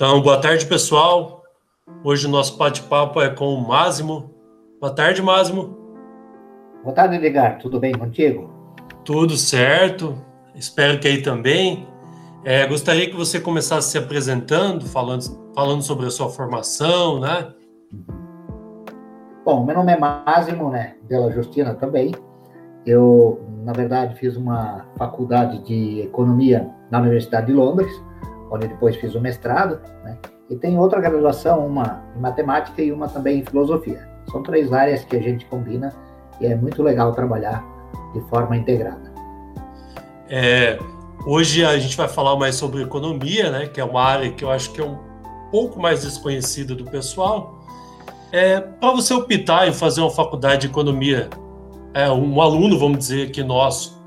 Então, boa tarde, pessoal. Hoje o nosso bate-papo é com o Máximo. Boa tarde, Máximo. Boa tarde, Edgar. Tudo bem contigo? Tudo certo. Espero que aí também. É, gostaria que você começasse se apresentando, falando, falando sobre a sua formação, né? Bom, meu nome é Máximo, né? Dela Justina também. Eu, na verdade, fiz uma faculdade de economia na Universidade de Londres onde depois fiz o mestrado, né? E tem outra graduação, uma em matemática e uma também em filosofia. São três áreas que a gente combina e é muito legal trabalhar de forma integrada. É, hoje a gente vai falar mais sobre economia, né? Que é uma área que eu acho que é um pouco mais desconhecida do pessoal. É, Para você optar em fazer uma faculdade de economia, é, um aluno, vamos dizer aqui nosso,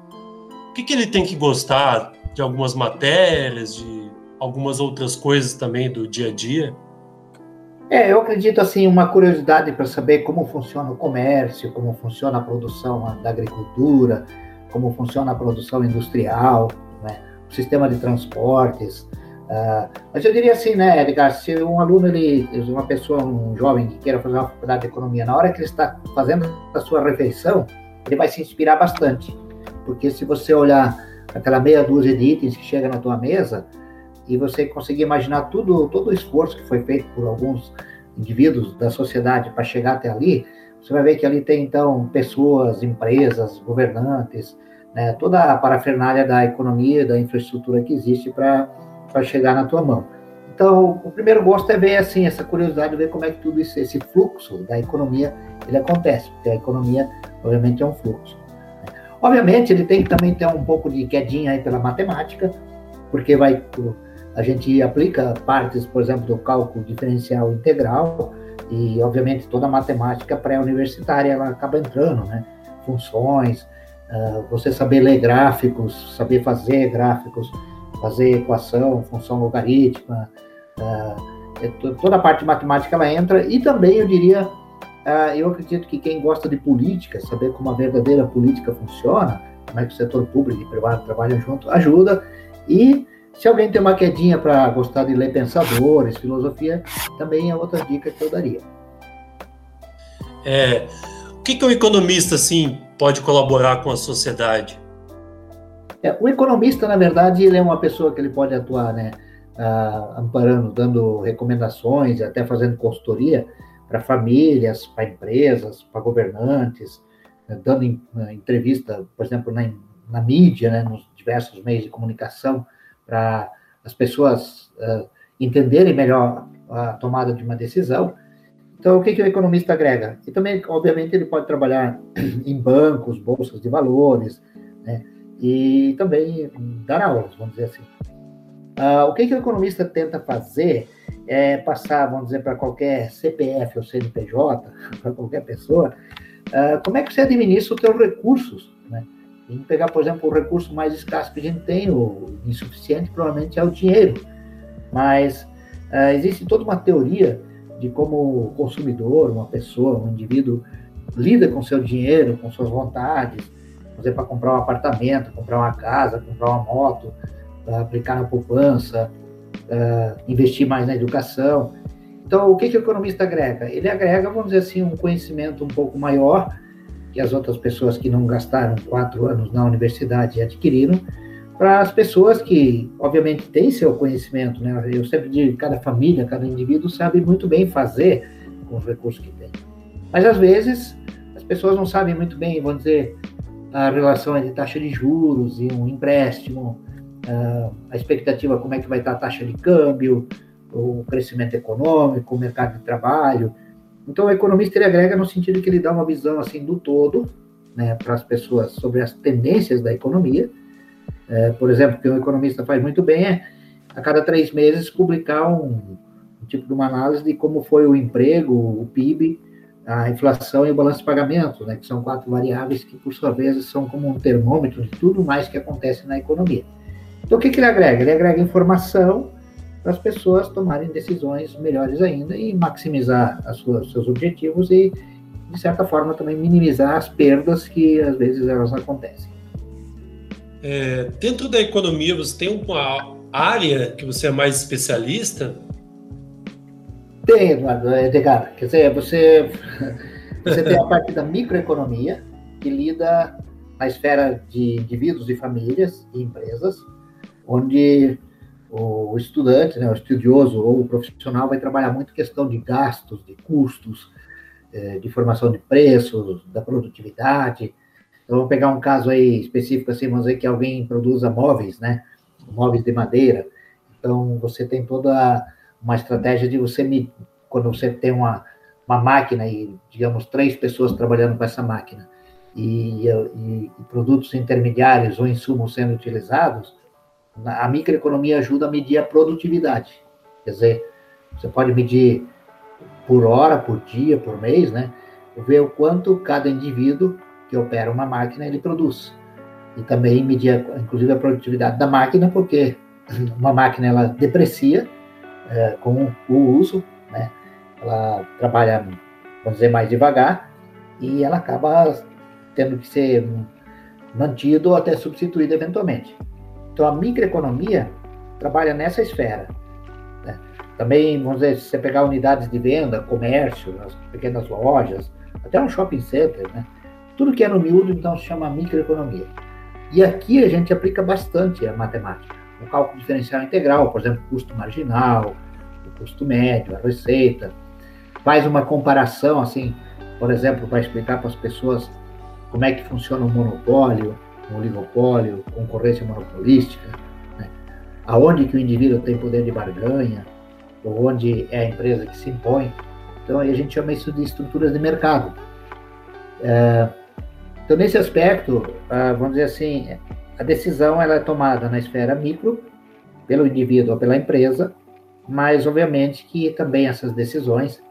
o que, que ele tem que gostar de algumas matérias, de algumas outras coisas também do dia a dia? É, eu acredito assim, uma curiosidade para saber como funciona o comércio, como funciona a produção da agricultura, como funciona a produção industrial, né, o sistema de transportes. Uh, mas eu diria assim, né, Edgar, se um aluno, ele, uma pessoa, um jovem que queira fazer uma faculdade de economia, na hora que ele está fazendo a sua refeição, ele vai se inspirar bastante. Porque se você olhar aquela meia dúzia de itens que chega na tua mesa, e você conseguir imaginar tudo, todo o esforço que foi feito por alguns indivíduos da sociedade para chegar até ali, você vai ver que ali tem, então, pessoas, empresas, governantes, né, toda a parafernália da economia, da infraestrutura que existe para chegar na tua mão. Então, o primeiro gosto é ver, assim, essa curiosidade, de ver como é que tudo isso, esse fluxo da economia, ele acontece, porque a economia, obviamente, é um fluxo. Obviamente, ele tem que também ter um pouco de quedinha aí pela matemática, porque vai a gente aplica partes, por exemplo, do cálculo diferencial integral e, obviamente, toda a matemática pré-universitária ela acaba entrando, né? Funções, uh, você saber ler gráficos, saber fazer gráficos, fazer equação, função logarítmica, uh, toda a parte matemática ela entra e também, eu diria, uh, eu acredito que quem gosta de política, saber como a verdadeira política funciona, como é que o setor público e privado trabalham junto, ajuda e se alguém tem uma quedinha para gostar de ler pensadores, filosofia, também é outra dica que eu daria. É, o que, que o economista assim pode colaborar com a sociedade? É, o economista, na verdade, ele é uma pessoa que ele pode atuar, né, ah, amparando, dando recomendações, até fazendo consultoria para famílias, para empresas, para governantes, né, dando entrevista, por exemplo, na, na mídia, né, nos diversos meios de comunicação, para as pessoas uh, entenderem melhor a tomada de uma decisão. Então, o que, que o economista agrega? E também, obviamente, ele pode trabalhar em bancos, bolsas de valores, né? e também dar aulas, vamos dizer assim. Uh, o que, que o economista tenta fazer é passar, vamos dizer, para qualquer CPF ou CNPJ, para qualquer pessoa, uh, como é que você administra os seus recursos, né? Vamos pegar, por exemplo, o recurso mais escasso que a gente tem, o insuficiente, provavelmente é o dinheiro. Mas uh, existe toda uma teoria de como o consumidor, uma pessoa, um indivíduo, lida com seu dinheiro, com suas vontades, fazer para comprar um apartamento, comprar uma casa, comprar uma moto, aplicar na poupança, uh, investir mais na educação. Então, o que, que o economista agrega? Ele agrega, vamos dizer assim, um conhecimento um pouco maior que as outras pessoas que não gastaram quatro anos na universidade adquiriram, para as pessoas que, obviamente, têm seu conhecimento, né? Eu sempre digo, cada família, cada indivíduo sabe muito bem fazer com os recursos que tem. Mas, às vezes, as pessoas não sabem muito bem, vamos dizer, a relação entre taxa de juros e um empréstimo, a expectativa como é que vai estar a taxa de câmbio, o crescimento econômico, o mercado de trabalho, então, o economista ele agrega no sentido que ele dá uma visão assim do todo, né, para as pessoas sobre as tendências da economia. É, por exemplo, o que o economista faz muito bem é, a cada três meses, publicar um, um tipo de uma análise de como foi o emprego, o PIB, a inflação e o balanço de pagamento, né, que são quatro variáveis que, por sua vez, são como um termômetro de tudo mais que acontece na economia. Então, o que, que ele agrega? Ele agrega informação para as pessoas tomarem decisões melhores ainda e maximizar as suas, seus objetivos e, de certa forma, também minimizar as perdas que às vezes elas acontecem. É, dentro da economia, você tem uma área que você é mais especialista? Tem, Eduardo, é, Edgar. Quer dizer, você, você tem a parte da microeconomia, que lida na esfera de indivíduos e famílias e empresas, onde o estudante, né, o estudioso ou o profissional vai trabalhar muito questão de gastos, de custos, é, de formação de preços, da produtividade. Então, vamos pegar um caso aí específico, assim, vamos dizer que alguém produza móveis, né, móveis de madeira. Então, você tem toda uma estratégia de você, quando você tem uma, uma máquina e, digamos, três pessoas trabalhando com essa máquina, e, e, e produtos intermediários ou insumos sendo utilizados, a microeconomia ajuda a medir a produtividade. Quer dizer, você pode medir por hora, por dia, por mês, né? Ver o quanto cada indivíduo que opera uma máquina ele produz. E também medir, inclusive, a produtividade da máquina, porque uma máquina ela deprecia é, com o uso, né? Ela trabalha, vamos dizer, mais devagar e ela acaba tendo que ser mantido ou até substituído eventualmente. Então, a microeconomia trabalha nessa esfera. Né? Também, vamos dizer, se você pegar unidades de venda, comércio, as pequenas lojas, até um shopping center, né? tudo que é no miúdo, então, se chama microeconomia. E aqui a gente aplica bastante a matemática. O cálculo diferencial integral, por exemplo, custo marginal, o custo médio, a receita. Faz uma comparação, assim, por exemplo, para explicar para as pessoas como é que funciona o monopólio, oligopólio, concorrência monopolística, né? aonde que o indivíduo tem poder de barganha, ou onde é a empresa que se impõe. Então, a gente chama isso de estruturas de mercado. É, então, nesse aspecto, vamos dizer assim, a decisão ela é tomada na esfera micro, pelo indivíduo ou pela empresa, mas, obviamente, que também essas decisões,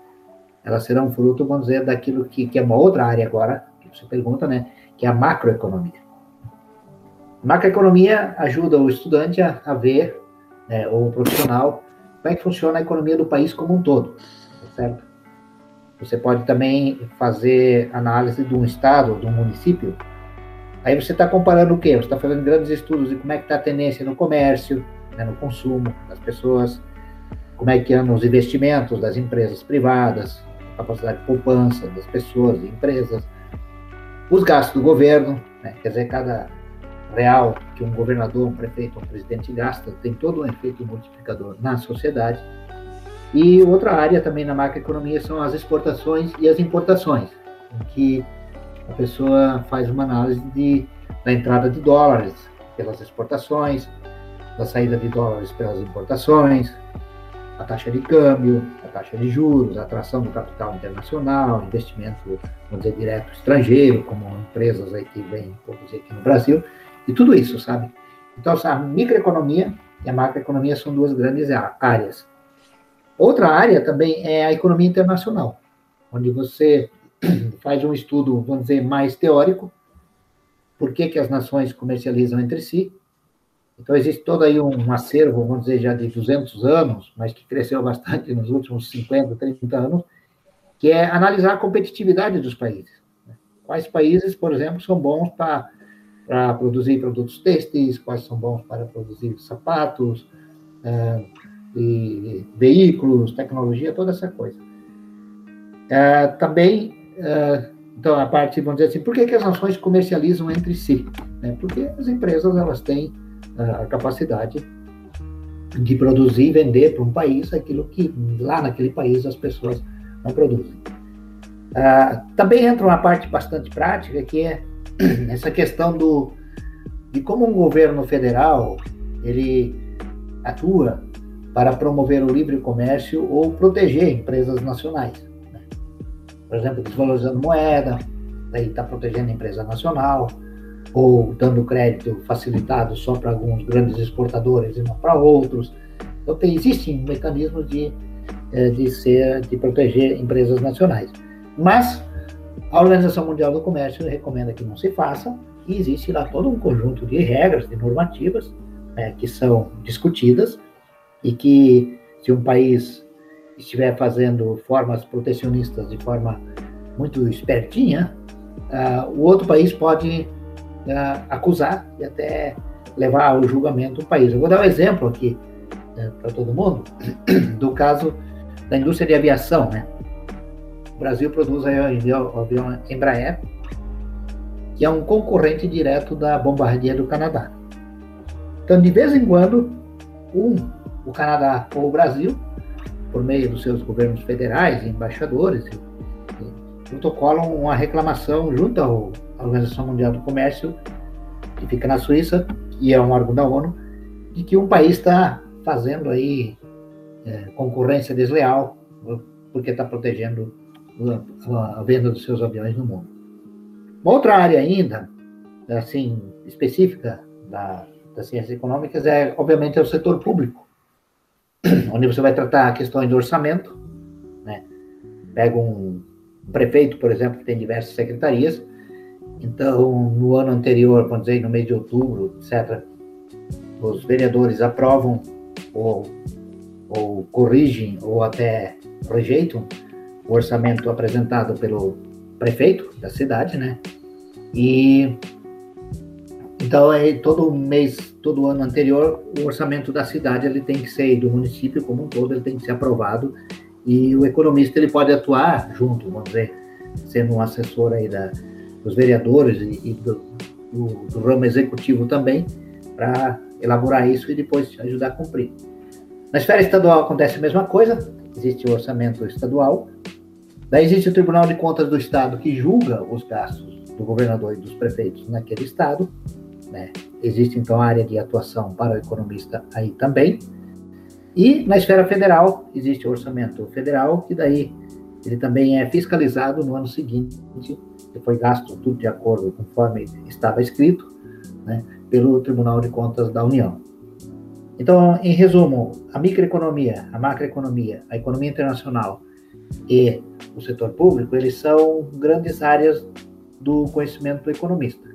elas serão fruto, vamos dizer, daquilo que, que é uma outra área agora, você pergunta, né? Que é a macroeconomia. Macroeconomia ajuda o estudante a, a ver, né, ou o profissional, como é que funciona a economia do país como um todo, certo? Você pode também fazer análise de um estado, de um município. Aí você está comparando o quê? Você está fazendo grandes estudos de como é que está a tendência no comércio, né, no consumo das pessoas, como é que andam os investimentos das empresas privadas, capacidade de poupança das pessoas e empresas, os gastos do governo, né? quer dizer, cada real que um governador, um prefeito, um presidente gasta tem todo um efeito multiplicador na sociedade. E outra área também na macroeconomia são as exportações e as importações, em que a pessoa faz uma análise de, da entrada de dólares pelas exportações, da saída de dólares pelas importações, a taxa de câmbio, a taxa de juros, a atração do capital internacional, investimento, vamos dizer, direto estrangeiro, como empresas aí que vêm produzir aqui no Brasil, e tudo isso, sabe? Então, a microeconomia e a macroeconomia são duas grandes áreas. Outra área também é a economia internacional, onde você faz um estudo, vamos dizer, mais teórico, por que, que as nações comercializam entre si, então, existe todo aí um acervo, vamos dizer, já de 200 anos, mas que cresceu bastante nos últimos 50, 30 anos, que é analisar a competitividade dos países. Quais países, por exemplo, são bons para produzir produtos têxteis, quais são bons para produzir sapatos, é, e veículos, tecnologia, toda essa coisa. É, também, é, então, a parte, vamos dizer assim, por que, que as nações comercializam entre si? Né? Porque as empresas, elas têm a capacidade de produzir e vender para um país aquilo que lá naquele país as pessoas não produzem. Ah, também entra uma parte bastante prática que é essa questão do de como um governo federal ele atua para promover o livre comércio ou proteger empresas nacionais. Né? Por exemplo, desvalorizando moeda, daí está protegendo a empresa nacional, ou dando crédito facilitado só para alguns grandes exportadores e não para outros. Então, tem, existem mecanismos de, eh, de, ser, de proteger empresas nacionais. Mas a Organização Mundial do Comércio recomenda que não se faça, e existe lá todo um conjunto de regras, de normativas, né, que são discutidas, e que se um país estiver fazendo formas protecionistas de forma muito espertinha, uh, o outro país pode uh, acusar e até levar ao julgamento o país. Eu vou dar um exemplo aqui uh, para todo mundo do caso da indústria de aviação, né? Brasil produz o avião Embraer, que é um concorrente direto da Bombardier do Canadá. Então, de vez em quando, um, o Canadá ou o Brasil, por meio dos seus governos federais, embaixadores, protocolam uma reclamação junto à Organização Mundial do Comércio, que fica na Suíça, e é um órgão da ONU, de que um país está fazendo aí é, concorrência desleal, porque está protegendo a, a venda dos seus aviões no mundo. Uma outra área ainda, assim, específica da, das ciências econômicas é, obviamente, é o setor público, onde você vai tratar questões de orçamento, né? Pega um, prefeito, por exemplo, que tem diversas secretarias, então, no ano anterior, vamos dizer, no mês de outubro, etc., os vereadores aprovam ou, ou corrigem ou até rejeitam o orçamento apresentado pelo prefeito da cidade, né? E então é todo mês, todo ano anterior, o orçamento da cidade ele tem que ser do município como um todo, ele tem que ser aprovado e o economista ele pode atuar junto, vamos dizer, sendo um assessor aí da, dos vereadores e, e do, do, do ramo executivo também para elaborar isso e depois ajudar a cumprir. Na esfera estadual acontece a mesma coisa, existe o orçamento estadual, daí existe o Tribunal de Contas do Estado que julga os gastos do governador e dos prefeitos naquele estado, né? Existe então a área de atuação para o economista aí também. E na esfera federal existe o orçamento federal, que daí ele também é fiscalizado no ano seguinte, que foi gasto tudo de acordo conforme estava escrito, né, pelo Tribunal de Contas da União. Então, em resumo, a microeconomia, a macroeconomia, a economia internacional e o setor público, eles são grandes áreas do conhecimento do economista.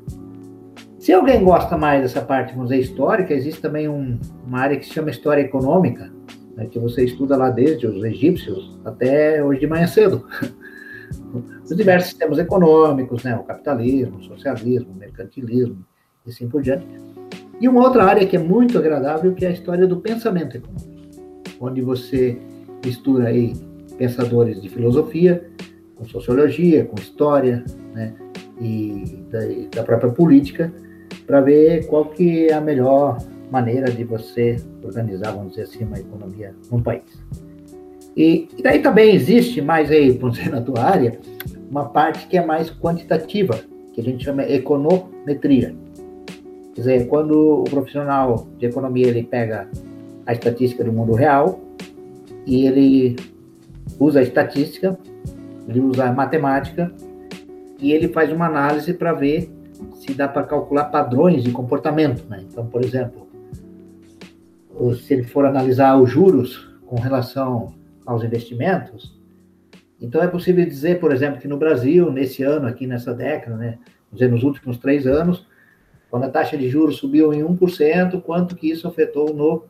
Se alguém gosta mais dessa parte, vamos dizer, histórica, existe também um, uma área que se chama História Econômica, né, que você estuda lá desde os egípcios até hoje de manhã cedo. Os diversos sistemas econômicos, né, o capitalismo, o socialismo, o mercantilismo, e assim por diante. E uma outra área que é muito agradável, que é a história do pensamento econômico, onde você mistura aí pensadores de filosofia, com sociologia, com história, né, e da, da própria política, para ver qual que é a melhor maneira de você organizar, vamos dizer assim, uma economia num país. E, e daí também existe mais aí, vamos dizer, na tua área, uma parte que é mais quantitativa, que a gente chama econometria. Quer dizer, quando o profissional de economia ele pega a estatística do mundo real e ele usa a estatística, ele usa a matemática e ele faz uma análise para ver se dá para calcular padrões de comportamento. Né? Então, por exemplo, se ele for analisar os juros com relação aos investimentos, então é possível dizer, por exemplo, que no Brasil, nesse ano, aqui nessa década, né, nos últimos três anos, quando a taxa de juros subiu em 1%, quanto que isso afetou no,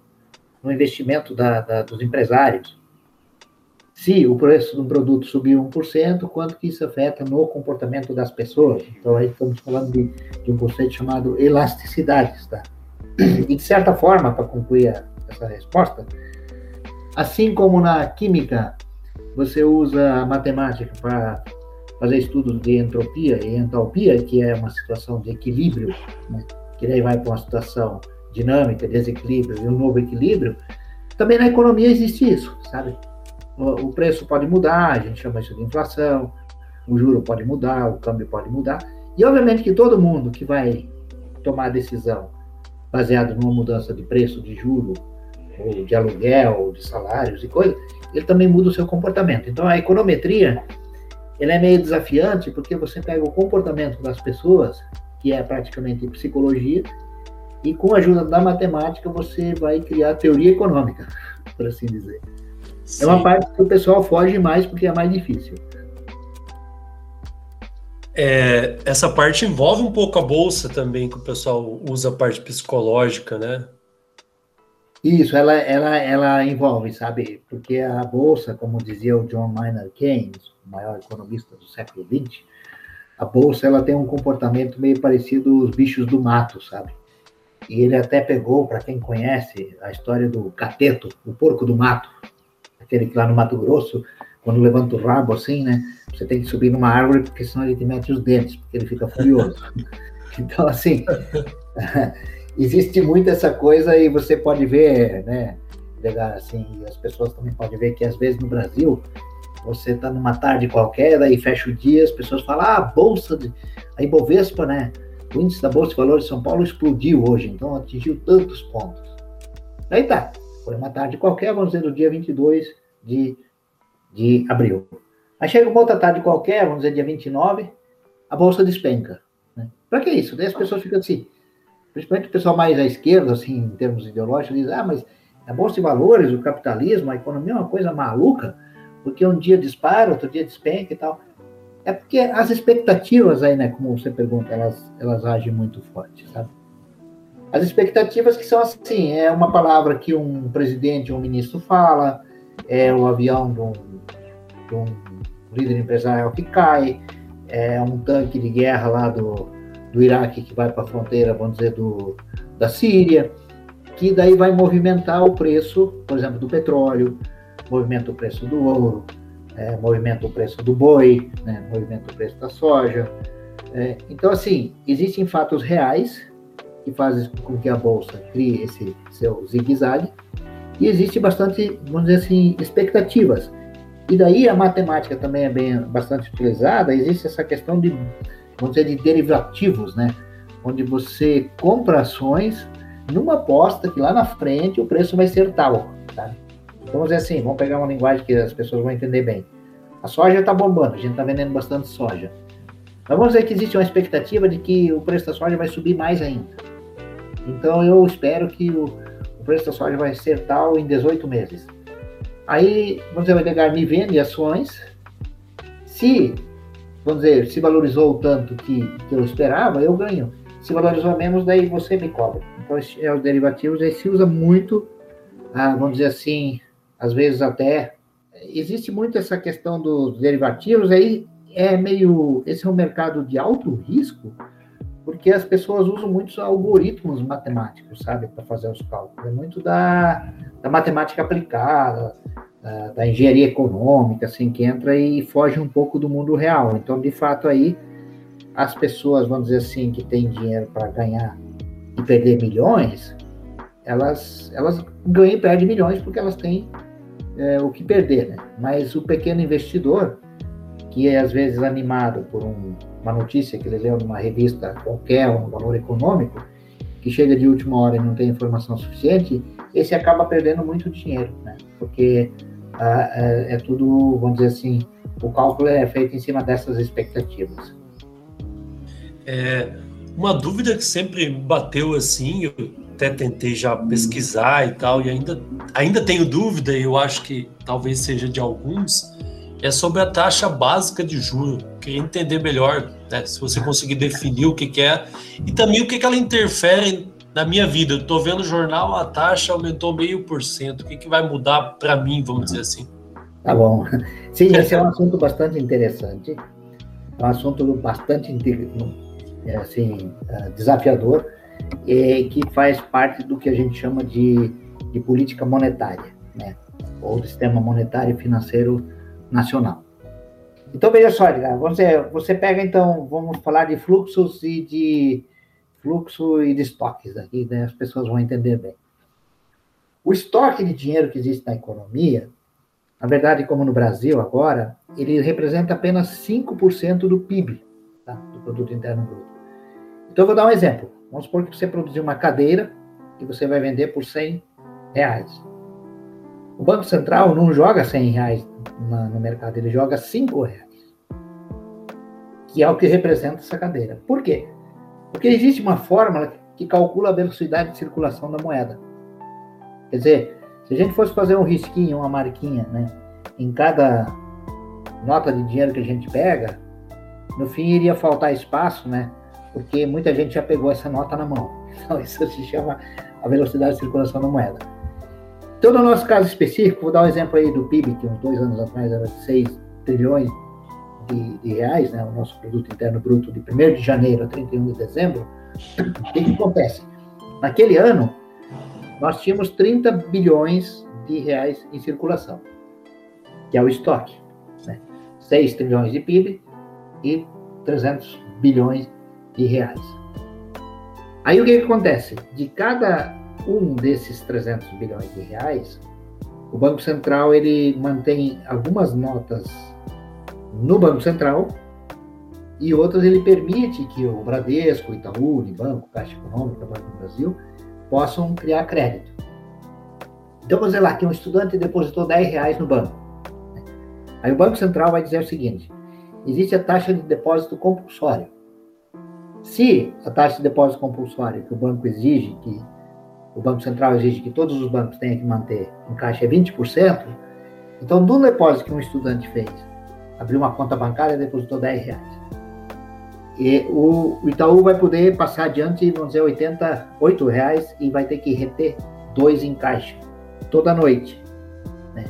no investimento da, da, dos empresários? Se o preço de um produto subiu 1%, quanto que isso afeta no comportamento das pessoas? Então, aí estamos falando de, de um conceito chamado elasticidade, tá? E, de certa forma, para concluir a, essa resposta, assim como na química você usa a matemática para fazer estudos de entropia e entalpia, que é uma situação de equilíbrio, né? que daí vai para uma situação dinâmica, desequilíbrio e um novo equilíbrio, também na economia existe isso, sabe? O, o preço pode mudar, a gente chama isso de inflação, o juro pode mudar, o câmbio pode mudar, e obviamente que todo mundo que vai tomar decisão baseado numa mudança de preço, de juro, ou de aluguel, ou de salários e coisas, ele também muda o seu comportamento. Então a econometria ele é meio desafiante porque você pega o comportamento das pessoas, que é praticamente psicologia, e com a ajuda da matemática você vai criar teoria econômica, por assim dizer. Sim. É uma parte que o pessoal foge mais porque é mais difícil. É, essa parte envolve um pouco a bolsa também, que o pessoal usa a parte psicológica, né? Isso, ela, ela, ela envolve, sabe? Porque a bolsa, como dizia o John Maynard Keynes, maior economista do século XX, a bolsa ela tem um comportamento meio parecido aos bichos do mato, sabe? E ele até pegou, para quem conhece, a história do cateto, o porco do mato, aquele que lá no Mato Grosso, quando levanta o rabo assim, né? Você tem que subir numa árvore, porque senão ele te mete os dentes, porque ele fica furioso. então, assim, existe muito essa coisa e você pode ver, né? Assim, as pessoas também podem ver que às vezes no Brasil você está numa tarde qualquer, daí fecha o dia, as pessoas falam, ah, a bolsa, de... a Ibovespa, né? O índice da Bolsa de Valores de São Paulo explodiu hoje, então atingiu tantos pontos. Daí tá, foi uma tarde qualquer, vamos dizer, do dia 22 de, de abril. Aí chega uma outra tarde qualquer, vamos dizer, dia 29, a Bolsa despenca. Né? Para que isso? Daí as pessoas ficam assim, principalmente o pessoal mais à esquerda, assim, em termos ideológicos, diz, ah, mas a Bolsa de Valores, o capitalismo, a economia é uma coisa maluca, porque um dia dispara, outro dia despenca e tal. É porque as expectativas aí, né, como você pergunta, elas, elas agem muito forte, sabe? As expectativas que são assim, é uma palavra que um presidente um ministro fala, é o avião de um, de um líder empresarial que cai, é um tanque de guerra lá do, do Iraque que vai para a fronteira, vamos dizer, do, da Síria, que daí vai movimentar o preço, por exemplo, do petróleo, movimenta o preço do ouro, é, movimenta o preço do boi, né, movimenta o preço da soja. É, então, assim, existem fatos reais que fazem com que a bolsa crie esse seu zigue-zague e existe bastante, vamos dizer assim, expectativas. E daí a matemática também é bem bastante utilizada. Existe essa questão de, vamos dizer, de derivativos, né? Onde você compra ações numa aposta que lá na frente o preço vai ser tal, sabe? Vamos dizer assim, vamos pegar uma linguagem que as pessoas vão entender bem. A soja está bombando, a gente está vendendo bastante soja. Mas vamos dizer que existe uma expectativa de que o preço da soja vai subir mais ainda. Então, eu espero que o, o preço da soja vai ser tal em 18 meses. Aí, vamos dizer, o Edgar me vende ações. Se, vamos dizer, se valorizou tanto que, que eu esperava, eu ganho. Se valorizou menos, daí você me cobra. Então, é os derivativos, aí se usa muito, ah, vamos dizer assim, às vezes até existe muito essa questão dos derivativos aí é meio esse é um mercado de alto risco porque as pessoas usam muitos algoritmos matemáticos sabe para fazer os cálculos. É muito da, da matemática aplicada da, da, engenharia econômica assim que entra e foge um pouco do mundo real. Então de fato aí as pessoas vamos dizer assim que têm dinheiro para ganhar e perder milhões elas elas ganham e perdem milhões porque elas têm é, o que perder, né? Mas o pequeno investidor, que é às vezes animado por um, uma notícia que ele leu numa revista qualquer, um valor econômico, que chega de última hora e não tem informação suficiente, esse acaba perdendo muito dinheiro, né? Porque ah, é, é tudo, vamos dizer assim, o cálculo é feito em cima dessas expectativas. É, uma dúvida que sempre bateu assim, eu até tentei já pesquisar e tal, e ainda, ainda tenho dúvida, e eu acho que talvez seja de alguns, é sobre a taxa básica de juro. Queria entender melhor, né, se você conseguir definir o que, que é, e também o que, que ela interfere na minha vida. Eu estou vendo o jornal, a taxa aumentou meio por cento. O que, que vai mudar para mim, vamos dizer assim? Tá bom. Sim, esse é um assunto bastante interessante. É um assunto bastante é, assim, é, desafiador é, que faz parte do que a gente chama de, de política monetária, né? ou do sistema monetário e financeiro nacional. Então, veja só, você, você pega, então, vamos falar de fluxos e de fluxo e de estoques aqui, né? as pessoas vão entender bem. O estoque de dinheiro que existe na economia, na verdade, como no Brasil agora, ele representa apenas 5% do PIB, tá? do Produto Interno Bruto. Então, eu vou dar um exemplo. Vamos supor que você produziu uma cadeira que você vai vender por 100 reais. O Banco Central não joga 100 reais no mercado, ele joga 5 reais. Que é o que representa essa cadeira. Por quê? Porque existe uma fórmula que calcula a velocidade de circulação da moeda. Quer dizer, se a gente fosse fazer um risquinho, uma marquinha, né, em cada nota de dinheiro que a gente pega, no fim iria faltar espaço, né, porque muita gente já pegou essa nota na mão. Então, isso se chama a velocidade de circulação da moeda. Então, no nosso caso específico, vou dar um exemplo aí do PIB, que uns dois anos atrás era 6 trilhões de, de, reais, né, o nosso produto interno bruto de 1 de janeiro a 31 de dezembro. O que, que acontece? Naquele ano, nós tínhamos 30 bilhões de reais em circulação. que é o estoque. Né? 6 trilhões de PIB e 300 bilhões de reais. Aí o que, que acontece? De cada um desses 300 bilhões de reais, o Banco Central ele mantém algumas notas no Banco Central e outras ele permite que o Bradesco, Itaú, Unibanco, Caixa Econômica, Banco do Brasil possam criar crédito. Então, vamos dizer lá que um estudante depositou 10 reais no banco. Aí o Banco Central vai dizer o seguinte: existe a taxa de depósito compulsório. Se a taxa de depósito compulsório que o banco exige, que o Banco Central exige que todos os bancos tenham que manter em caixa é 20%, então do depósito que um estudante fez, abriu uma conta bancária e depositou 10 reais. E o, Itaú vai poder passar adiante, vamos dizer, 88 reais e vai ter que reter dois em caixa toda noite. Né?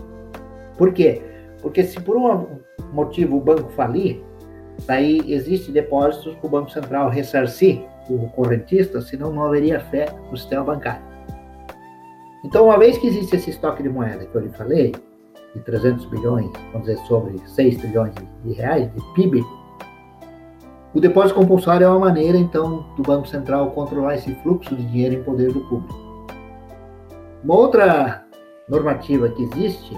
Por quê? Porque se por um motivo o banco falir, daí existe depósitos para o Banco Central ressarcir o correntista, senão não haveria fé no sistema bancário. Então, uma vez que existe esse estoque de moeda que eu lhe falei, de 300 bilhões, vamos dizer, sobre 6 trilhões de reais de PIB, o depósito compulsório é uma maneira, então, do Banco Central controlar esse fluxo de dinheiro em poder do público. Uma outra normativa que existe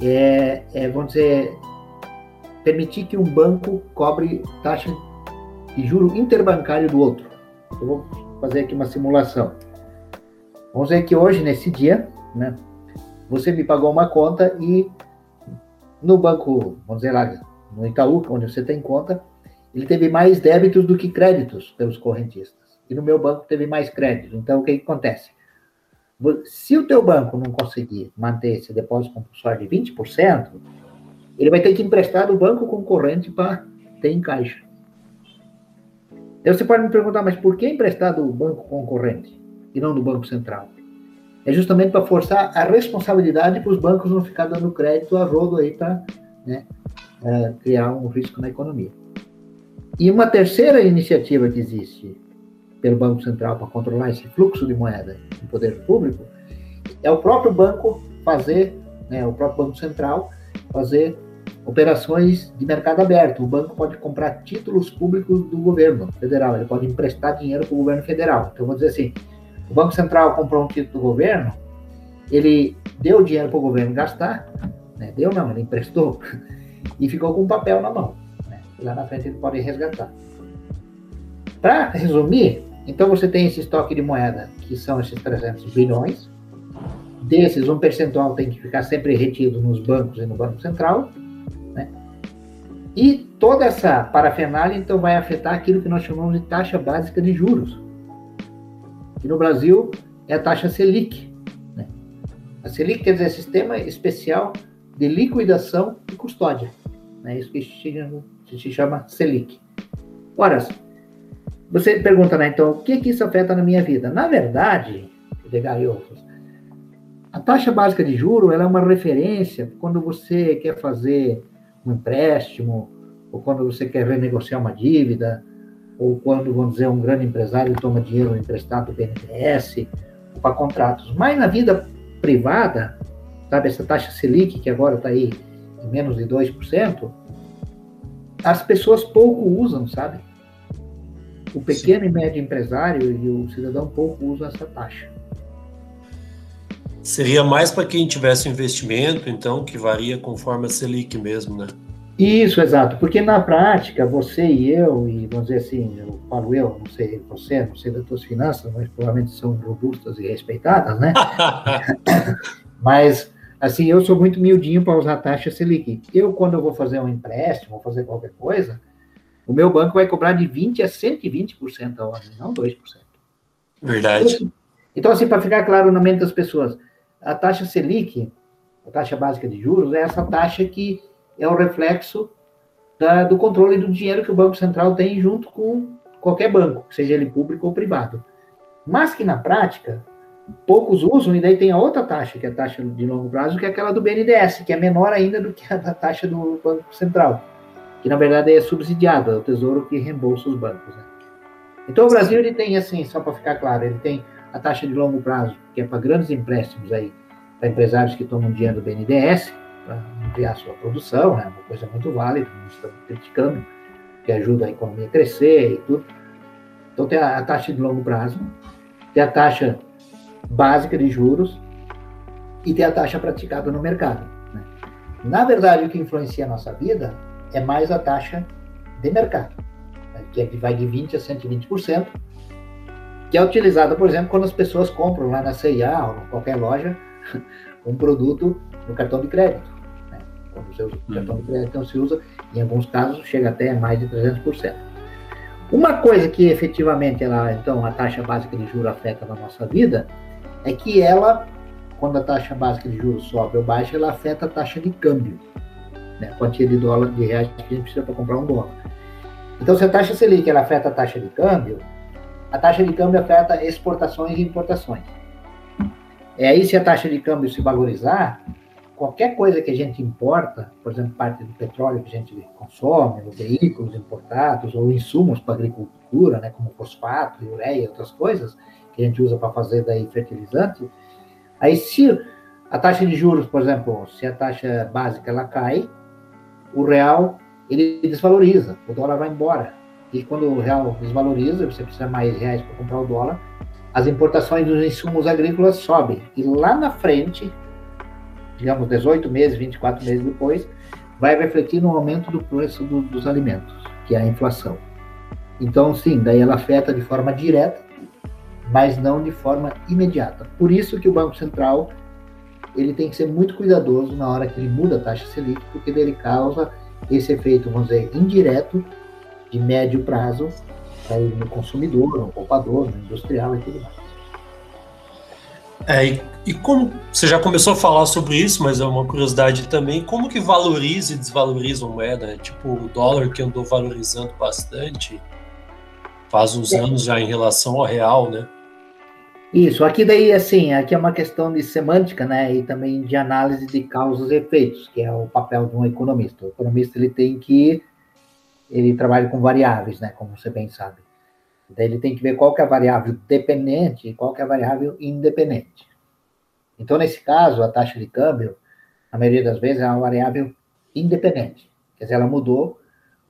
é, é, vamos dizer, permitir que um banco cobre taxa de juro interbancário do outro. Eu vou fazer aqui uma simulação. Vamos dizer que hoje, nesse dia, né, você me pagou uma conta e no banco, vamos dizer lá, no Itaú, onde você tem conta, ele teve mais débitos do que créditos pelos correntistas. E no meu banco teve mais créditos. Então, o que, que acontece? Se o teu banco não conseguir manter esse depósito compulsório de 20%, ele vai ter que emprestar do banco concorrente para ter em caixa. Então você pode me perguntar, mas por que emprestar do banco concorrente e não do Banco Central? É justamente para forçar a responsabilidade para os bancos não ficar dando crédito a rodo aí para né, uh, criar um risco na economia. E uma terceira iniciativa que existe pelo Banco Central para controlar esse fluxo de moeda no poder público é o próprio banco fazer, né, o próprio Banco Central fazer operações de mercado aberto. O banco pode comprar títulos públicos do governo federal, ele pode emprestar dinheiro para o governo federal. Então, vou dizer assim: o Banco Central comprou um título do governo, ele deu dinheiro para o governo gastar, né, deu não, ele emprestou, e ficou com um papel na mão lá na frente ele pode resgatar. Para resumir, então você tem esse estoque de moeda, que são esses 300 bilhões. Desses, um percentual tem que ficar sempre retido nos bancos e no Banco Central. Né? E toda essa parafernália, então, vai afetar aquilo que nós chamamos de taxa básica de juros. Que no Brasil é a taxa Selic. Né? A Selic quer dizer Sistema Especial de Liquidação e Custódia. É isso que se chama Selic. Ora, você pergunta, né, então, o que, que isso afeta na minha vida? Na verdade, Edgar e outros, a taxa básica de juro ela é uma referência quando você quer fazer um empréstimo, ou quando você quer renegociar uma dívida, ou quando, vamos dizer, um grande empresário toma dinheiro emprestado do BNDES, para contratos. Mas na vida privada, sabe, essa taxa Selic, que agora está aí em menos de 2%, as pessoas pouco usam, sabe? O pequeno Sim. e médio empresário e o cidadão pouco usam essa taxa. Seria mais para quem tivesse investimento, então, que varia conforme a Selic mesmo, né? Isso, exato. Porque na prática, você e eu, e vamos dizer assim, eu falo eu, não sei você, não sei das tuas finanças, mas provavelmente são robustas e respeitadas, né? mas Assim, eu sou muito miudinho para usar taxa Selic. Eu, quando eu vou fazer um empréstimo, vou fazer qualquer coisa, o meu banco vai cobrar de 20% a 120% ao ano, não 2%. Verdade. Então assim, para ficar claro na mente das pessoas, a taxa Selic, a taxa básica de juros, é essa taxa que é o reflexo da, do controle do dinheiro que o Banco Central tem junto com qualquer banco, seja ele público ou privado. Mas que na prática, poucos usam, e daí tem a outra taxa, que é a taxa de longo prazo, que é aquela do BNDES, que é menor ainda do que a da taxa do Banco Central, que na verdade é subsidiada, é o Tesouro que reembolsa os bancos. Né? Então o Brasil ele tem assim, só para ficar claro, ele tem a taxa de longo prazo, que é para grandes empréstimos aí, para empresários que tomam dinheiro do BNDES, para ampliar sua produção, né? Uma coisa muito válida, não estamos criticando, que ajuda a economia a crescer e tudo. Então tem a, a taxa de longo prazo, tem a taxa básica de juros e tem a taxa praticada no mercado. Né? Na verdade, o que influencia a nossa vida é mais a taxa de mercado, né? que é vai de 20% a 120%, que é utilizada, por exemplo, quando as pessoas compram lá na CIA ou em qualquer loja um produto no cartão de crédito. Né? Quando você usa o hum. cartão de crédito, então se usa, em alguns casos, chega até mais de 300%. Uma coisa que efetivamente ela, então, a taxa básica de juros afeta na nossa vida é que ela, quando a taxa básica de juros sobe ou baixa, ela afeta a taxa de câmbio, né? a quantia de dólar de reais que a gente precisa para comprar um dólar. Então, se a taxa Selic ela afeta a taxa de câmbio, a taxa de câmbio afeta exportações e importações. E aí, se a taxa de câmbio se valorizar, qualquer coisa que a gente importa, por exemplo, parte do petróleo que a gente consome, os veículos importados, ou insumos para agricultura, né, como fosfato, ureia e outras coisas, que a gente usa para fazer daí fertilizante, aí se a taxa de juros, por exemplo, se a taxa básica ela cai, o real ele desvaloriza, o dólar vai embora. E quando o real desvaloriza, você precisa mais reais para comprar o dólar, as importações dos insumos agrícolas sobem. E lá na frente, digamos, 18 meses, 24 meses depois, vai refletir no aumento do preço do, dos alimentos, que é a inflação. Então, sim, daí ela afeta de forma direta, mas não de forma imediata. Por isso que o Banco Central ele tem que ser muito cuidadoso na hora que ele muda a taxa Selic, porque ele causa esse efeito, vamos dizer, indireto, de médio prazo, no consumidor, no poupador, no industrial e tudo mais. É, e, e, como você já começou a falar sobre isso, mas é uma curiosidade também, como que valoriza e desvaloriza a moeda? Tipo o dólar que andou valorizando bastante faz uns é. anos já em relação ao real, né? Isso, aqui daí, assim, aqui é uma questão de semântica, né, e também de análise de causas e efeitos, que é o papel de um economista. O economista, ele tem que, ele trabalha com variáveis, né, como você bem sabe. Daí ele tem que ver qual que é a variável dependente e qual que é a variável independente. Então, nesse caso, a taxa de câmbio, na maioria das vezes, é uma variável independente. Quer dizer, ela mudou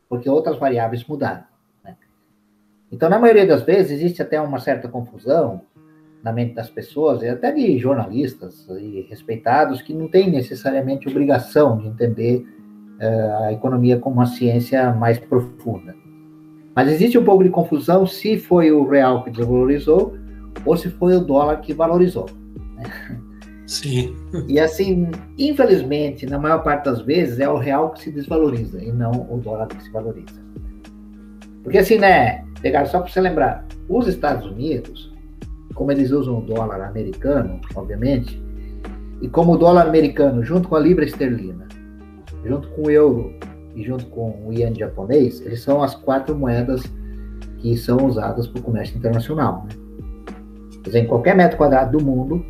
porque outras variáveis mudaram. Né? Então, na maioria das vezes, existe até uma certa confusão na mente das pessoas, e até de jornalistas e respeitados, que não têm necessariamente obrigação de entender a economia como uma ciência mais profunda. Mas existe um pouco de confusão se foi o real que desvalorizou ou se foi o dólar que valorizou. Né? Sim. E assim, infelizmente, na maior parte das vezes é o real que se desvaloriza e não o dólar que se valoriza. Porque assim, né, pegar só para você lembrar, os Estados Unidos, como eles usam o dólar americano, obviamente, e como o dólar americano, junto com a libra esterlina, junto com o euro e junto com o iene japonês, eles são as quatro moedas que são usadas para o comércio internacional. Né? Dizer, em qualquer metro quadrado do mundo,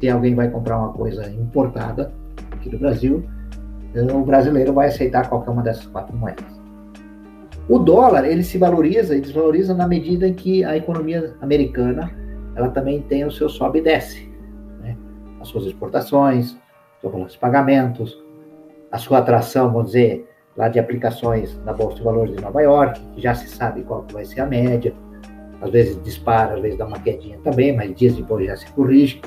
se alguém vai comprar uma coisa importada aqui do Brasil, o brasileiro vai aceitar qualquer uma dessas quatro moedas. O dólar, ele se valoriza e desvaloriza na medida em que a economia americana, ela também tem o seu sobe e desce. Né? As suas exportações, os pagamentos, a sua atração, vamos dizer, lá de aplicações na Bolsa de Valores de Nova York, que já se sabe qual vai ser a média. Às vezes dispara, às vezes dá uma quedinha também, mas dias depois já se corrige.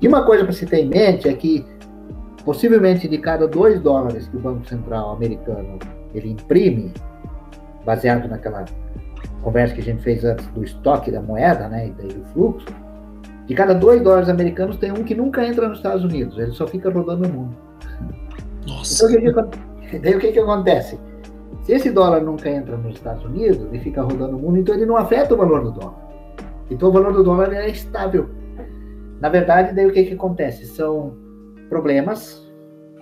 E uma coisa para se ter em mente é que possivelmente de cada 2 dólares que o Banco Central americano ele imprime, baseado naquela conversa que a gente fez antes do estoque da moeda, né, e daí do fluxo, de cada 2 dólares americanos tem um que nunca entra nos Estados Unidos, ele só fica rodando no mundo. Nossa. Então, Daí o que, que acontece? Se esse dólar nunca entra nos Estados Unidos e fica rodando o mundo, então ele não afeta o valor do dólar. Então o valor do dólar é estável. Na verdade, daí o que, que acontece? São problemas,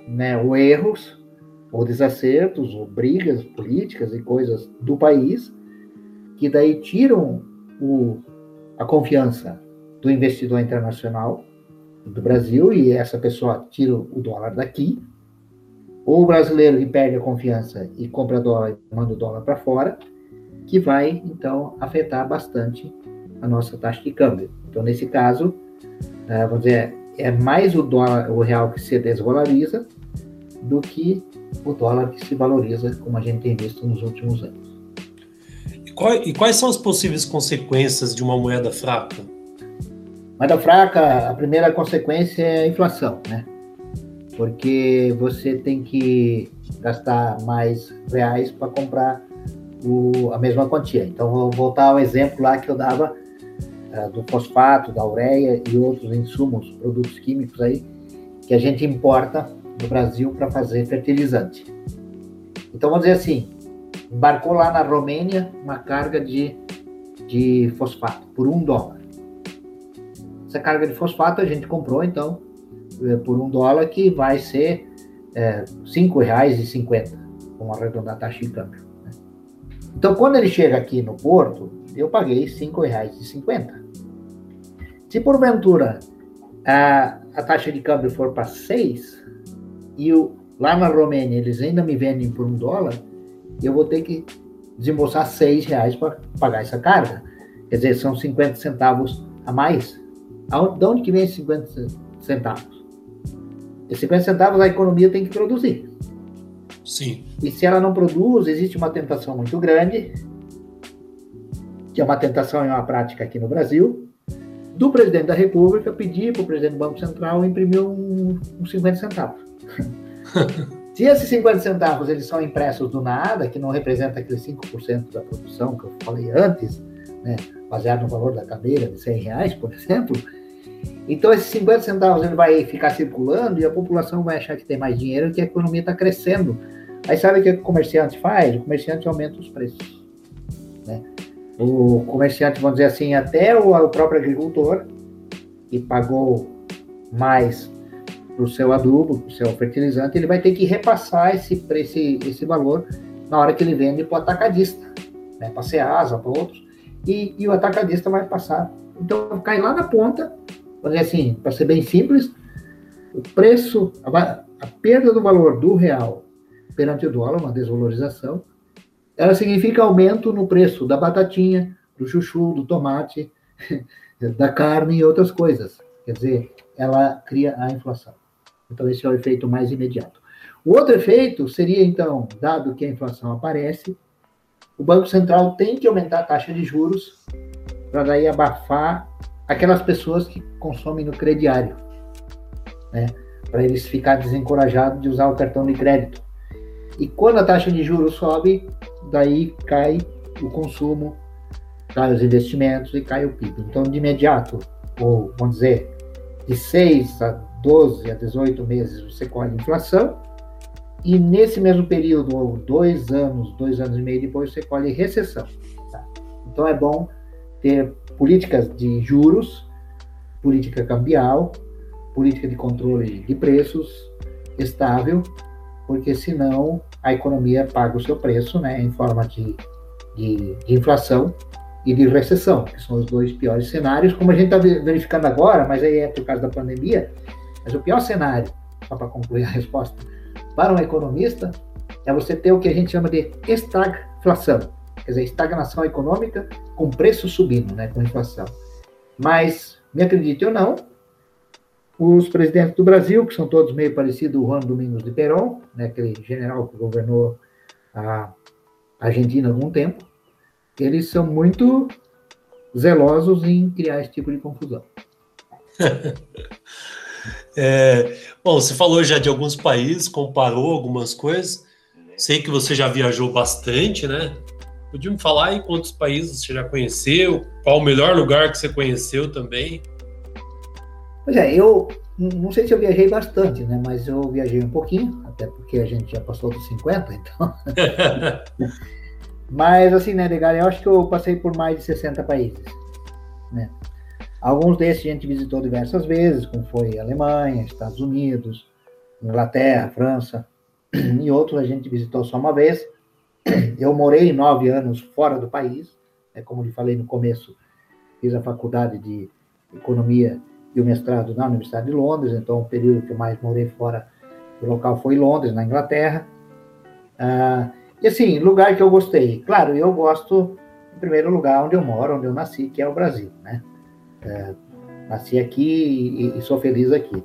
né, ou erros, ou desacertos, ou brigas políticas e coisas do país, que daí tiram o, a confiança do investidor internacional do Brasil, e essa pessoa tira o dólar daqui, ou o brasileiro que perde a confiança e compra dólar e manda o dólar para fora, que vai, então, afetar bastante a nossa taxa de câmbio. Então, nesse caso, é, vamos dizer, é mais o dólar, o real que se desvaloriza do que o dólar que se valoriza, como a gente tem visto nos últimos anos. E, qual, e quais são as possíveis consequências de uma moeda fraca? Moeda fraca, a primeira consequência é a inflação, né? Porque você tem que gastar mais reais para comprar o, a mesma quantia. Então, vou voltar ao exemplo lá que eu dava uh, do fosfato, da ureia e outros insumos, produtos químicos aí, que a gente importa do Brasil para fazer fertilizante. Então, vamos dizer assim, embarcou lá na Romênia uma carga de, de fosfato por um dólar. Essa carga de fosfato a gente comprou, então, por um dólar, que vai ser é, R$ reais e vamos arredondar a taxa de câmbio. Né? Então, quando ele chega aqui no porto, eu paguei R$ reais e Se porventura a, a taxa de câmbio for para 6, e o, lá na Romênia eles ainda me vendem por um dólar, eu vou ter que desembolsar seis reais para pagar essa carga. Quer dizer, são 50 centavos a mais. De onde que vem esses 50 centavos? E 50 centavos a economia tem que produzir. Sim. E se ela não produz, existe uma tentação muito grande, que é uma tentação e uma prática aqui no Brasil, do presidente da República pedir para o presidente do Banco Central imprimir uns um, um 50 centavos. Se esses 50 centavos eles são impressos do nada, que não representa aqueles 5% da produção que eu falei antes, né, baseado no valor da cadeira de 100 reais, por exemplo, então esses 50 centavos ele vai ficar circulando e a população vai achar que tem mais dinheiro que a economia está crescendo. Aí sabe o que o comerciante faz? O comerciante aumenta os preços. Né? O comerciante, vamos dizer assim, até o, o próprio agricultor, que pagou mais para o seu adubo, para o seu fertilizante, ele vai ter que repassar esse, esse, esse valor na hora que ele vende para o atacadista, né, para a Ceasa, para outros, e, e, o atacadista vai passar. Então, cai lá na ponta, vamos dizer assim, para ser bem simples, o preço, a, a perda do valor do real perante o dólar, uma desvalorização, ela significa aumento no preço da batatinha, do chuchu, do tomate, da carne e outras coisas. Quer dizer, ela cria a inflação. Então, esse é o efeito mais imediato. O outro efeito seria, então, dado que a inflação aparece, o Banco Central tem que aumentar a taxa de juros para daí abafar aquelas pessoas que consomem no crediário, né? para eles ficarem desencorajados de usar o cartão de crédito. E quando a taxa de juros sobe, daí cai o consumo, cai os investimentos e cai o PIB. Então, de imediato, ou vamos dizer, de 6 a 12 a 18 meses você colhe inflação, e nesse mesmo período, ou dois anos, dois anos e meio depois, você colhe recessão. Tá? Então é bom ter políticas de juros, política cambial, política de controle de preços estável, porque senão a economia paga o seu preço né, em forma de, de, de inflação e de recessão, que são os dois piores cenários, como a gente está verificando agora, mas aí é por causa da pandemia, mas o pior cenário, só para concluir a resposta, para um economista, é você ter o que a gente chama de estagflação, quer dizer, estagnação econômica com preço subindo, né, com inflação. Mas, me acredite ou não, os presidentes do Brasil, que são todos meio parecidos, o Juan Domingos de Perón, né, aquele general que governou a Argentina há algum tempo, eles são muito zelosos em criar esse tipo de confusão. É, bom, você falou já de alguns países, comparou algumas coisas. Sei que você já viajou bastante, né? Podia me falar em quantos países você já conheceu? Qual o melhor lugar que você conheceu também? Pois é, eu não sei se eu viajei bastante, né? Mas eu viajei um pouquinho, até porque a gente já passou dos 50, então. Mas assim, né, legal, eu acho que eu passei por mais de 60 países, né? Alguns desses a gente visitou diversas vezes, como foi Alemanha, Estados Unidos, Inglaterra, França, e outros a gente visitou só uma vez. Eu morei nove anos fora do país, é como eu falei no começo, fiz a faculdade de Economia e o mestrado na Universidade de Londres, então o período que eu mais morei fora do local foi Londres, na Inglaterra. Ah, e assim, lugar que eu gostei, claro, eu gosto, em primeiro lugar, onde eu moro, onde eu nasci, que é o Brasil, né? É, nasci aqui e, e, sou feliz aqui.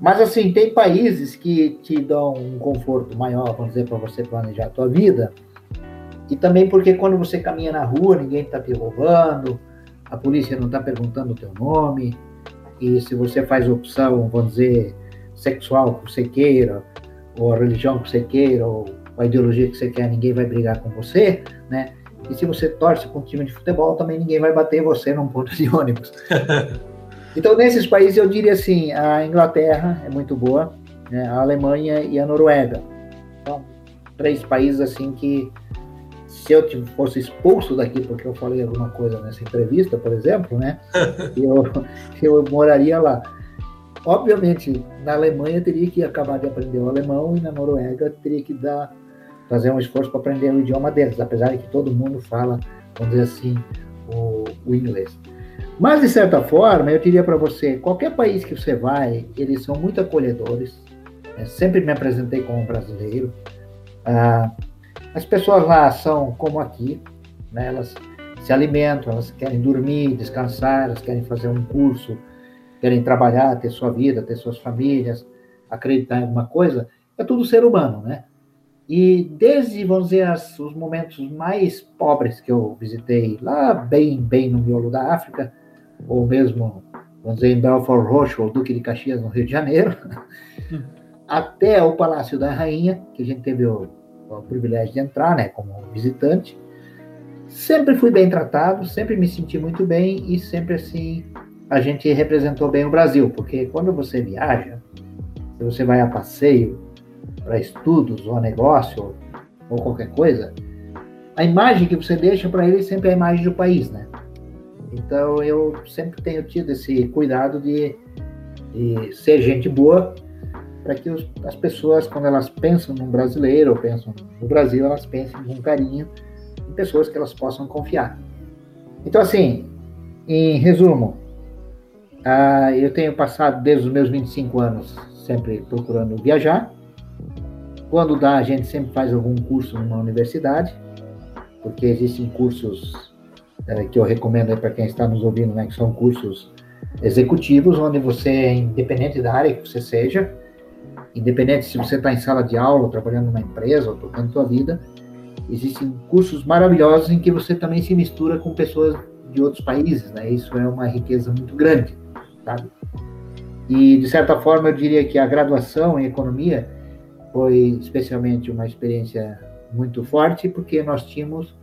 Mas, assim, tem países que te dão um conforto maior, vamos dizer, para você planejar a tua vida. E também porque quando você caminha na rua, ninguém está te roubando, a polícia não está perguntando o teu nome. E se você faz opção, vamos dizer, sexual que você queira, ou a religião que você queira, ou a ideologia que você quer, ninguém vai brigar com você, né? E se você torce para um time de futebol, também ninguém vai bater você num ponto de ônibus. Então, nesses países, eu diria assim: a Inglaterra é muito boa, né, a Alemanha e a Noruega. Então, três países assim que, se eu fosse expulso daqui porque eu falei alguma coisa nessa entrevista, por exemplo, né, eu, eu moraria lá. Obviamente, na Alemanha teria que acabar de aprender o alemão e na Noruega teria que dar, fazer um esforço para aprender o idioma deles, apesar de que todo mundo fala, vamos dizer assim, o, o inglês. Mas, de certa forma, eu diria para você: qualquer país que você vai, eles são muito acolhedores. Eu sempre me apresentei como brasileiro. Ah, as pessoas lá são como aqui, né? elas se alimentam, elas querem dormir, descansar, elas querem fazer um curso, querem trabalhar, ter sua vida, ter suas famílias, acreditar em alguma coisa. É tudo ser humano, né? E desde, vamos dizer, os momentos mais pobres que eu visitei, lá bem, bem no miolo da África, ou mesmo, vamos dizer, em Belfort Roxo, ou Duque de Caxias, no Rio de Janeiro, hum. até o Palácio da Rainha, que a gente teve o, o privilégio de entrar, né, como visitante. Sempre fui bem tratado, sempre me senti muito bem e sempre assim a gente representou bem o Brasil, porque quando você viaja, se você vai a passeio, para estudos ou a negócio ou qualquer coisa, a imagem que você deixa para ele sempre é a imagem do país, né? Então eu sempre tenho tido esse cuidado de, de ser gente boa para que os, as pessoas, quando elas pensam num brasileiro ou pensam no Brasil, elas pensem com carinho em pessoas que elas possam confiar. Então, assim, em resumo, uh, eu tenho passado desde os meus 25 anos sempre procurando viajar. Quando dá, a gente sempre faz algum curso numa universidade, porque existem cursos é, que eu recomendo para quem está nos ouvindo, né, que são cursos executivos, onde você, independente da área que você seja, independente se você está em sala de aula, trabalhando numa empresa ou tocando sua vida, existem cursos maravilhosos em que você também se mistura com pessoas de outros países, né? Isso é uma riqueza muito grande, sabe? E de certa forma eu diria que a graduação em economia foi especialmente uma experiência muito forte, porque nós tínhamos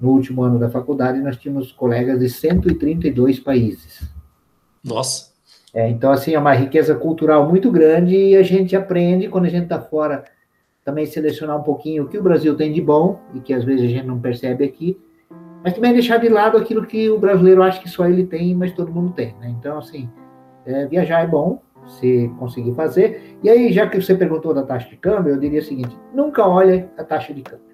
no último ano da faculdade, nós tínhamos colegas de 132 países. Nossa! É, então, assim, é uma riqueza cultural muito grande e a gente aprende, quando a gente está fora, também selecionar um pouquinho o que o Brasil tem de bom e que às vezes a gente não percebe aqui, mas também deixar de lado aquilo que o brasileiro acha que só ele tem, mas todo mundo tem, né? Então, assim, é, viajar é bom, se conseguir fazer. E aí, já que você perguntou da taxa de câmbio, eu diria o seguinte: nunca olhe a taxa de câmbio.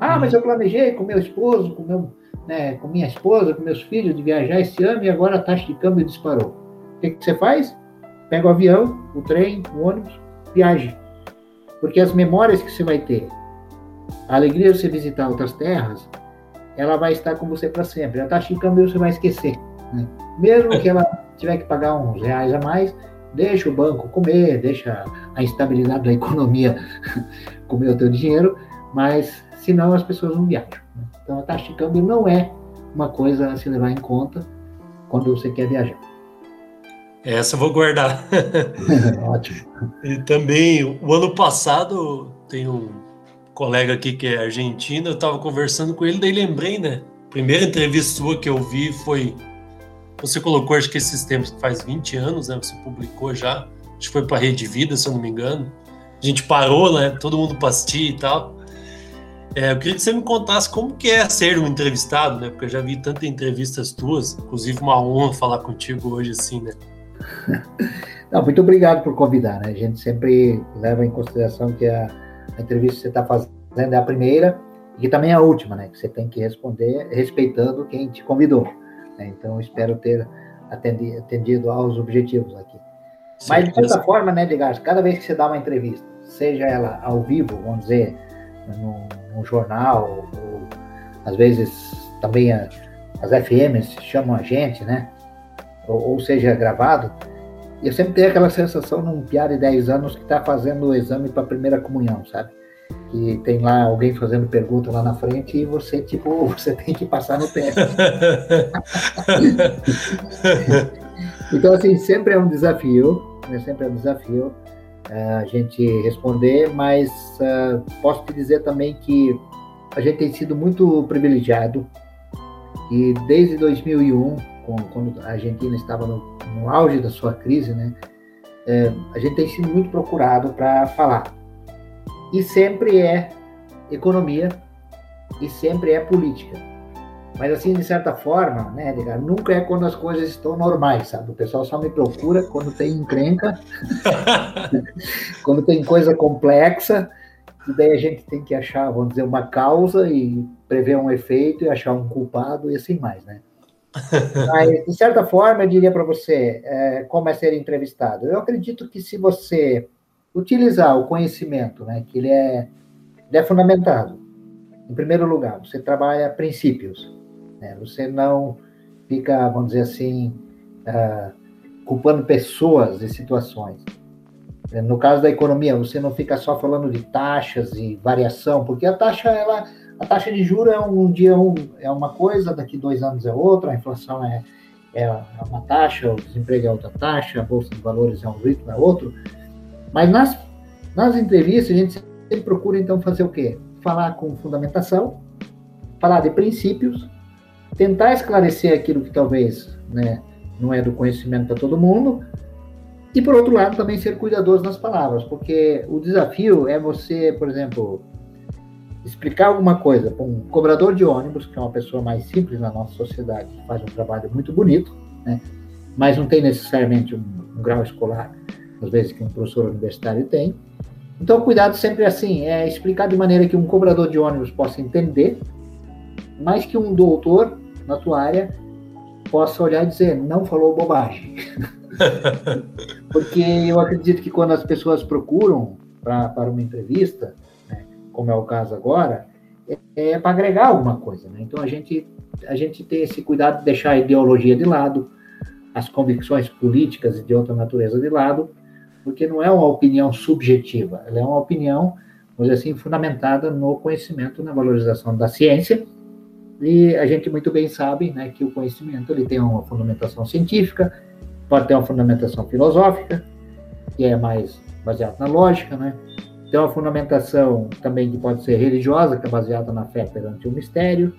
Ah, mas eu planejei com meu esposo, com, meu, né, com minha esposa, com meus filhos de viajar esse ano e agora a taxa de câmbio disparou. O que, que você faz? Pega o avião, o trem, o ônibus, viaje. Porque as memórias que você vai ter, a alegria de você visitar outras terras, ela vai estar com você para sempre. A taxa de câmbio você vai esquecer. Né? Mesmo que ela tiver que pagar uns reais a mais, deixa o banco comer, deixa a instabilidade da economia comer o teu dinheiro, mas senão as pessoas não viajam. Né? Então a taxa de câmbio não é uma coisa a se levar em conta quando você quer viajar. Essa eu vou guardar. Ótimo. E também, o ano passado, tem um colega aqui que é argentino, eu estava conversando com ele, daí lembrei, né? Primeira entrevista sua que eu vi foi. Você colocou, acho que esses tempos faz 20 anos, né? Você publicou já. Acho que foi para a Rede Vida, se eu não me engano. A gente parou, né? Todo mundo assistir e tal. É, eu queria que você me contasse como que é ser um entrevistado, né? Porque eu já vi tantas entrevistas tuas, inclusive uma honra falar contigo hoje assim, né? Não, muito obrigado por convidar, né? A gente sempre leva em consideração que a, a entrevista que você está fazendo é a primeira e também é a última, né? Que você tem que responder respeitando quem te convidou. Né? Então, espero ter atendido, atendido aos objetivos aqui. Sim, Mas, de certa forma, né, Edgar, cada vez que você dá uma entrevista, seja ela ao vivo, vamos dizer, no, num jornal, ou, às vezes também a, as FMs chamam a gente, né? Ou, ou, seja, gravado, eu sempre tenho aquela sensação num piar de 10 anos que está fazendo o exame para a primeira comunhão, sabe? Que tem lá alguém fazendo pergunta lá na frente e você, tipo, você tem que passar no teste. então, assim, sempre é um desafio, né? sempre é um desafio a gente responder, mas uh, posso te dizer também que a gente tem sido muito privilegiado e desde 2001, quando a Argentina estava no, no auge da sua crise, né, é, a gente tem sido muito procurado para falar. E sempre é economia e sempre é política. Mas assim, de certa forma, né, Edgar, nunca é quando as coisas estão normais, sabe? O pessoal só me procura quando tem encrenca, quando tem coisa complexa, e daí a gente tem que achar, vamos dizer, uma causa e prever um efeito e achar um culpado e assim mais, né? Mas, de certa forma, eu diria para você, é, como é ser entrevistado. Eu acredito que se você utilizar o conhecimento, né, que ele é, ele é fundamentado, em primeiro lugar, você trabalha princípios, né? você não fica, vamos dizer assim, uh, culpando pessoas e situações. No caso da economia, você não fica só falando de taxas e variação, porque a taxa, ela, a taxa de juros é um, um dia um, é uma coisa, daqui dois anos é outra, a inflação é, é uma taxa, o desemprego é outra taxa, a bolsa de valores é um ritmo, é outro. Mas nas, nas entrevistas, a gente sempre procura, então, fazer o quê? Falar com fundamentação, falar de princípios, tentar esclarecer aquilo que talvez né, não é do conhecimento para todo mundo, e por outro lado, também ser cuidadoso nas palavras, porque o desafio é você, por exemplo, explicar alguma coisa para um cobrador de ônibus, que é uma pessoa mais simples na nossa sociedade, que faz um trabalho muito bonito, né? mas não tem necessariamente um, um grau escolar, às vezes que um professor universitário tem. Então, cuidado sempre assim, é explicar de maneira que um cobrador de ônibus possa entender, mais que um doutor na tua área possa olhar e dizer, não falou bobagem. Porque eu acredito que quando as pessoas procuram para uma entrevista, né, como é o caso agora, é, é para agregar alguma coisa. Né? Então a gente, a gente tem esse cuidado de deixar a ideologia de lado, as convicções políticas e de outra natureza de lado, porque não é uma opinião subjetiva, ela é uma opinião, vamos dizer assim, fundamentada no conhecimento, na valorização da ciência, e a gente muito bem sabe né, que o conhecimento ele tem uma fundamentação científica, pode ter uma fundamentação filosófica, que é mais baseada na lógica, né? Tem uma fundamentação também que pode ser religiosa, que é baseada na fé perante o mistério,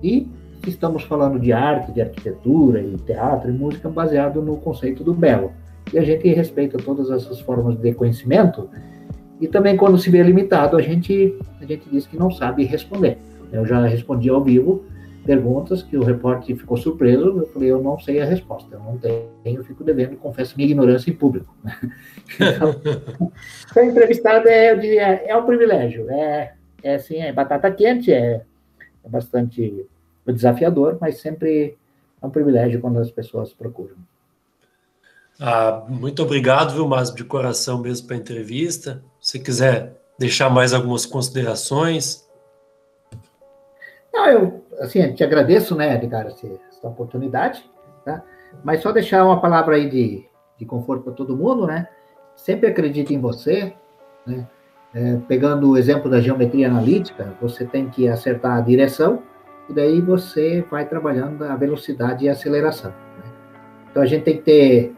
e estamos falando de arte, de arquitetura e teatro e música baseado no conceito do belo. E a gente respeita todas essas formas de conhecimento, e também quando se vê limitado, a gente, a gente diz que não sabe responder. Eu já respondi ao vivo perguntas que o repórter ficou surpreso. Eu falei, eu não sei a resposta, eu não tenho, fico devendo, confesso minha ignorância em público. Então, ser entrevistado é, eu diria, é um privilégio. É, é assim, é batata quente, é, é bastante desafiador, mas sempre é um privilégio quando as pessoas procuram. Ah, muito obrigado, viu, Márcio, de coração mesmo para a entrevista. Se quiser deixar mais algumas considerações. Eu assim, te agradeço, né, Edgar, essa, essa oportunidade, tá? Mas só deixar uma palavra aí de, de conforto para todo mundo, né? Sempre acredite em você, né? É, pegando o exemplo da geometria analítica, você tem que acertar a direção e daí você vai trabalhando a velocidade e a aceleração. Né? Então a gente tem que ter,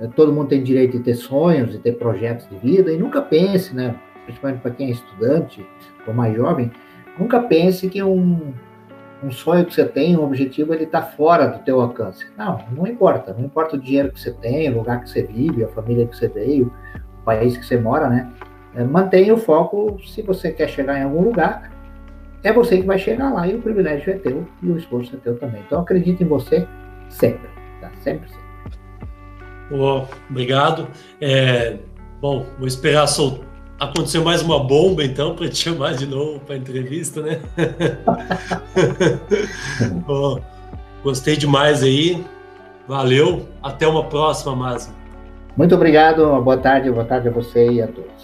é, todo mundo tem direito de ter sonhos, de ter projetos de vida e nunca pense, né? Principalmente para quem é estudante ou mais jovem, nunca pense que um, um sonho que você tem, um objetivo, ele está fora do teu alcance. Não, não importa. Não importa o dinheiro que você tem, o lugar que você vive, a família que você veio, o país que você mora, né? É, mantenha o foco. Se você quer chegar em algum lugar, é você que vai chegar lá e o privilégio é teu e o esforço é teu também. Então acredite em você sempre, tá? Sempre, sempre. Oh, obrigado. É, bom, vou esperar soltar Aconteceu mais uma bomba, então, para te chamar de novo para entrevista, né? oh, gostei demais aí. Valeu. Até uma próxima, Márcio. Muito obrigado. Boa tarde, boa tarde a você e a todos.